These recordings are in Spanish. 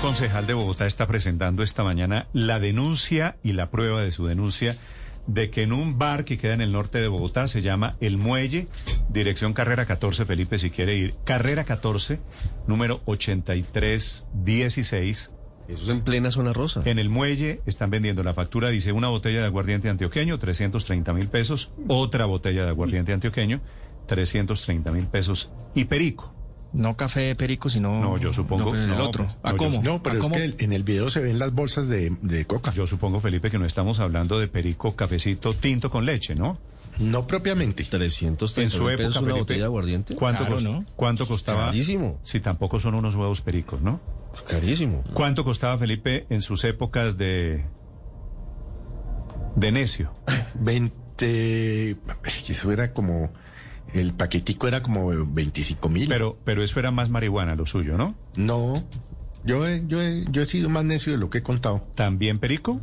concejal de Bogotá está presentando esta mañana la denuncia y la prueba de su denuncia de que en un bar que queda en el norte de Bogotá se llama El Muelle, dirección Carrera 14, Felipe, si quiere ir. Carrera 14, número 8316. Eso es en plena zona rosa. En el muelle están vendiendo la factura, dice una botella de aguardiente antioqueño, 330 mil pesos, otra botella de aguardiente antioqueño, 330 mil pesos y perico. No café perico, sino. No, yo supongo- el no, otro. no, ¿A yo- cómo? No, pero ¿A es cómo? que el- en el video se ven las bolsas de, de coca. Yo supongo, Felipe, que no estamos hablando de perico, cafecito, tinto con leche, ¿no? No propiamente. 330 En su época, pesos una Felipe, botella de aguardiente. ¿cuánto, Claro, cost- ¿no? ¿cuánto costaba? Carísimo. Si tampoco son unos huevos pericos, ¿no? Carísimo. ¿Cuánto costaba, Felipe, en sus épocas de, de necio? 20. Eso era como. El paquetico era como 25 mil. Pero, pero eso era más marihuana, lo suyo, ¿no? No. Yo he, yo, he, yo he sido más necio de lo que he contado. ¿También perico?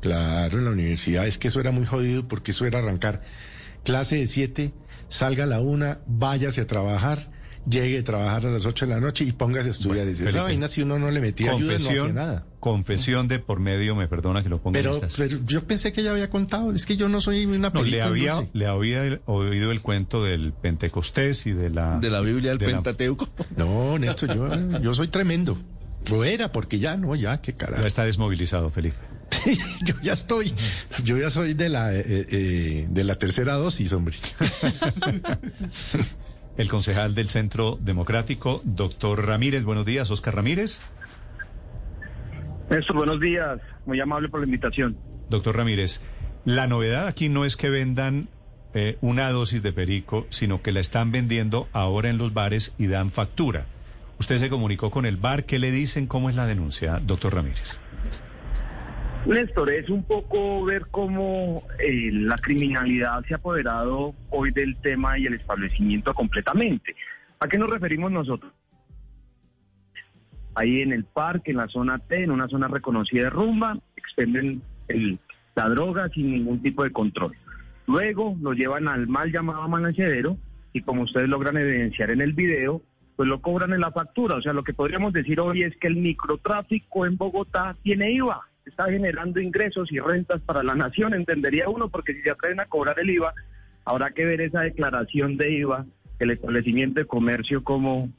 Claro, en la universidad. Es que eso era muy jodido porque eso era arrancar. Clase de 7, salga a la una, váyase a trabajar, llegue a trabajar a las 8 de la noche y póngase a estudiar. Dice, Felipe, esa vaina si uno no le metía ayuda no hacía Confesión, nada. confesión de por medio, me perdona que lo ponga en Pero, estas. pero yo pensé que ya había contado. Es que yo no soy una No, le había, dulce. le había oído el cuento del Pentecostés y de la... De la Biblia del de la- Pentateuco. No, Néstor, yo, yo soy tremendo. Lo era, porque ya, no, ya, qué Ya carajo. está desmovilizado, Felipe. yo ya estoy, yo ya soy de la, eh, eh, de la tercera dosis, hombre. El concejal del Centro Democrático, doctor Ramírez. Buenos días, Oscar Ramírez. Néstor, buenos días. Muy amable por la invitación. Doctor Ramírez, la novedad aquí no es que vendan eh, una dosis de perico, sino que la están vendiendo ahora en los bares y dan factura. Usted se comunicó con el bar. ¿Qué le dicen? ¿Cómo es la denuncia, doctor Ramírez? Néstor, es un poco ver cómo eh, la criminalidad se ha apoderado hoy del tema y el establecimiento completamente. ¿A qué nos referimos nosotros? Ahí en el parque, en la zona T, en una zona reconocida de rumba, expenden el- la droga sin ningún tipo de control. Luego lo llevan al mal llamado manacedero y como ustedes logran evidenciar en el video, pues lo cobran en la factura. O sea, lo que podríamos decir hoy es que el microtráfico en Bogotá tiene IVA, está generando ingresos y rentas para la nación, entendería uno, porque si se atreven a cobrar el IVA, habrá que ver esa declaración de IVA, el establecimiento de comercio, cómo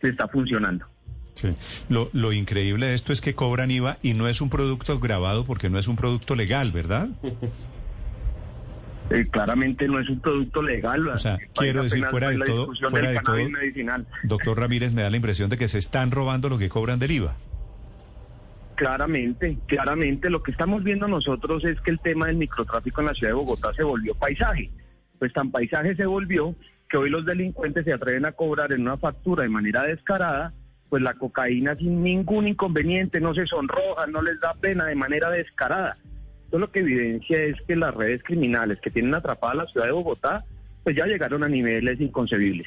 se está funcionando. Sí. Lo, lo increíble de esto es que cobran IVA y no es un producto grabado porque no es un producto legal, ¿verdad? Eh, claramente no es un producto legal. O sea, quiero decir, fuera fue de todo- fuera de todo- medicinal. Doctor Ramírez, me da la impresión de que se están robando lo que cobran del IVA. Claramente, claramente lo que estamos viendo nosotros es que el tema del microtráfico en la ciudad de Bogotá se volvió paisaje. Pues tan paisaje se volvió que hoy los delincuentes se atreven a cobrar en una factura de manera descarada, pues la cocaína sin ningún inconveniente, no se sonrojan, no les da pena de manera descarada. Eso lo que evidencia es que las redes criminales que tienen atrapada la ciudad de Bogotá, pues ya llegaron a niveles inconcebibles.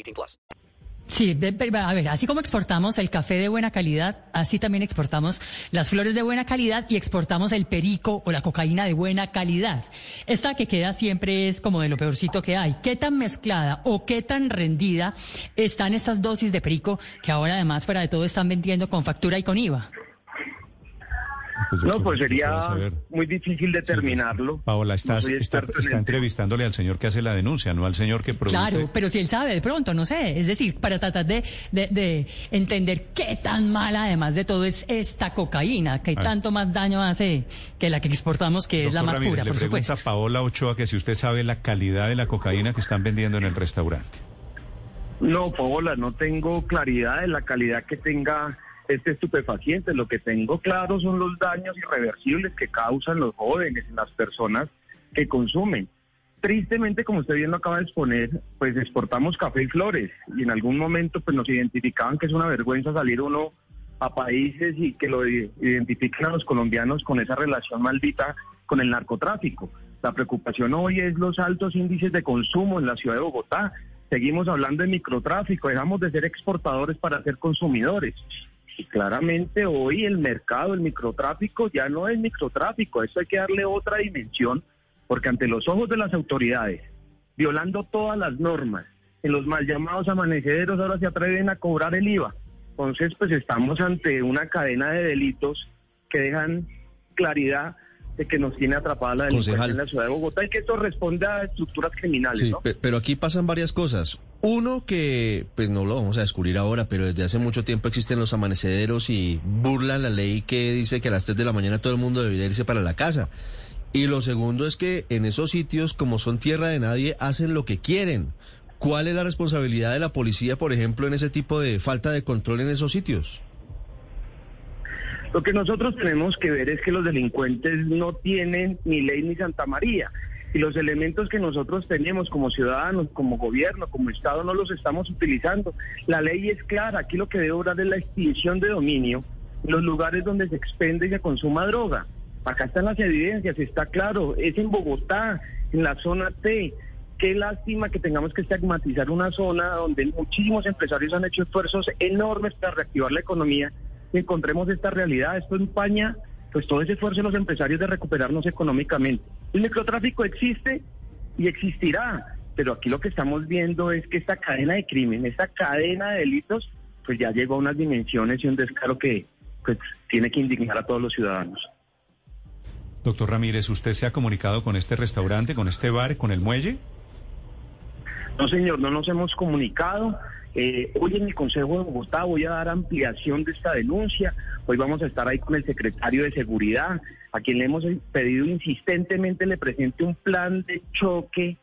18 plus. Sí, a ver, así como exportamos el café de buena calidad, así también exportamos las flores de buena calidad y exportamos el perico o la cocaína de buena calidad. Esta que queda siempre es como de lo peorcito que hay. ¿Qué tan mezclada o qué tan rendida están estas dosis de perico que ahora además fuera de todo están vendiendo con factura y con IVA? Pues No, pues sería muy difícil determinarlo. Paola, estás, está, en está entrevistándole al señor que hace la denuncia, no al señor que produce. Claro, pero si él sabe de pronto, no sé. Es decir, para tratar de, de, de entender qué tan mala, además de todo, es esta cocaína, que ver. tanto más daño hace que la que exportamos, que es la más Ramírez, pura, le por pregunta supuesto. Paola Ochoa que si usted sabe la calidad de la cocaína que están vendiendo en el restaurante. No, Paola, no tengo claridad de la calidad que tenga este estupefaciente. Lo que tengo claro son los daños irreversibles que causan los jóvenes en las personas que consumen. Tristemente, como usted bien lo acaba de exponer, pues exportamos café y flores y en algún momento pues nos identificaban que es una vergüenza salir uno a países y que lo identifiquen a los colombianos con esa relación maldita con el narcotráfico. La preocupación hoy es los altos índices de consumo en la ciudad de Bogotá. Seguimos hablando de microtráfico, dejamos de ser exportadores para ser consumidores. Y claramente hoy el mercado, el microtráfico ya no es microtráfico, eso hay que darle otra dimensión, porque ante los ojos de las autoridades, violando todas las normas, en los mal llamados amanecederos ahora se atreven a cobrar el IVA. Entonces, pues estamos ante una cadena de delitos que dejan claridad de que nos tiene atrapada la delincuencia Concejal. en la ciudad de Bogotá y que esto responde a estructuras criminales, Sí, ¿no? pe- pero aquí pasan varias cosas. Uno que, pues no lo vamos a descubrir ahora, pero desde hace mucho tiempo existen los amanecederos y burlan la ley que dice que a las 3 de la mañana todo el mundo debería irse para la casa. Y lo segundo es que en esos sitios, como son tierra de nadie, hacen lo que quieren. ¿Cuál es la responsabilidad de la policía, por ejemplo, en ese tipo de falta de control en esos sitios? Lo que nosotros tenemos que ver es que los delincuentes no tienen ni ley ni Santa María. Y los elementos que nosotros tenemos como ciudadanos, como gobierno, como Estado, no los estamos utilizando. La ley es clara. Aquí lo que debe obrar es la extinción de dominio los lugares donde se expende y se consuma droga. Acá están las evidencias, está claro. Es en Bogotá, en la zona T. Qué lástima que tengamos que estigmatizar una zona donde muchísimos empresarios han hecho esfuerzos enormes para reactivar la economía y encontremos esta realidad. Esto empaña pues todo ese esfuerzo de los empresarios de recuperarnos económicamente. El microtráfico existe y existirá, pero aquí lo que estamos viendo es que esta cadena de crimen, esta cadena de delitos, pues ya llegó a unas dimensiones y un descaro que pues tiene que indignar a todos los ciudadanos. Doctor Ramírez, ¿usted se ha comunicado con este restaurante, con este bar, con el muelle? No, señor, no nos hemos comunicado. Eh, hoy en el Consejo de Bogotá voy a dar ampliación de esta denuncia. Hoy vamos a estar ahí con el secretario de Seguridad, a quien le hemos pedido insistentemente le presente un plan de choque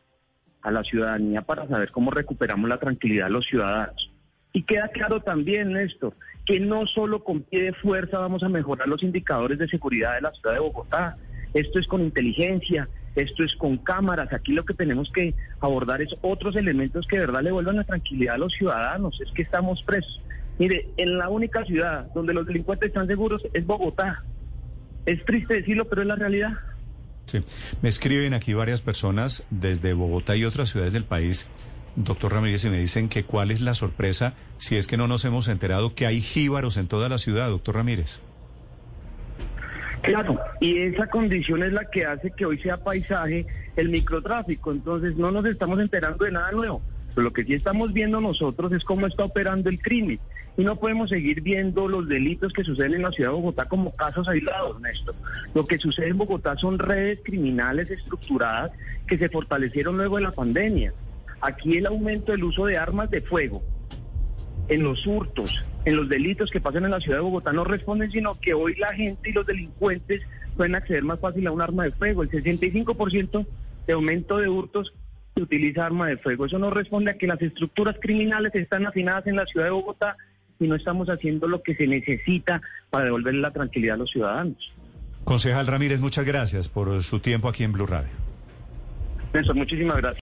a la ciudadanía para saber cómo recuperamos la tranquilidad de los ciudadanos. Y queda claro también, Néstor, que no solo con pie de fuerza vamos a mejorar los indicadores de seguridad de la ciudad de Bogotá. Esto es con inteligencia, esto es con cámaras. Aquí lo que tenemos que abordar es otros elementos que de verdad le vuelvan la tranquilidad a los ciudadanos. Es que estamos presos. Mire, en la única ciudad donde los delincuentes están seguros es Bogotá. Es triste decirlo, pero es la realidad. Sí. Me escriben aquí varias personas desde Bogotá y otras ciudades del país, doctor Ramírez, y me dicen que cuál es la sorpresa si es que no nos hemos enterado que hay jíbaros en toda la ciudad, doctor Ramírez. Claro, y esa condición es la que hace que hoy sea paisaje el microtráfico. Entonces no nos estamos enterando de nada nuevo. Pero lo que sí estamos viendo nosotros es cómo está operando el crimen. Y no podemos seguir viendo los delitos que suceden en la ciudad de Bogotá como casos aislados, Néstor. Lo que sucede en Bogotá son redes criminales estructuradas que se fortalecieron luego de la pandemia. Aquí el aumento del uso de armas de fuego, en los hurtos, en los delitos que pasan en la ciudad de Bogotá no responden, sino que hoy la gente y los delincuentes pueden acceder más fácil a un arma de fuego. El 65% de aumento de hurtos se utiliza arma de fuego. Eso no responde a que las estructuras criminales están afinadas en la ciudad de Bogotá y no estamos haciendo lo que se necesita para devolverle la tranquilidad a los ciudadanos. Concejal Ramírez, muchas gracias por su tiempo aquí en Blue Radio. Néstor, muchísimas gracias.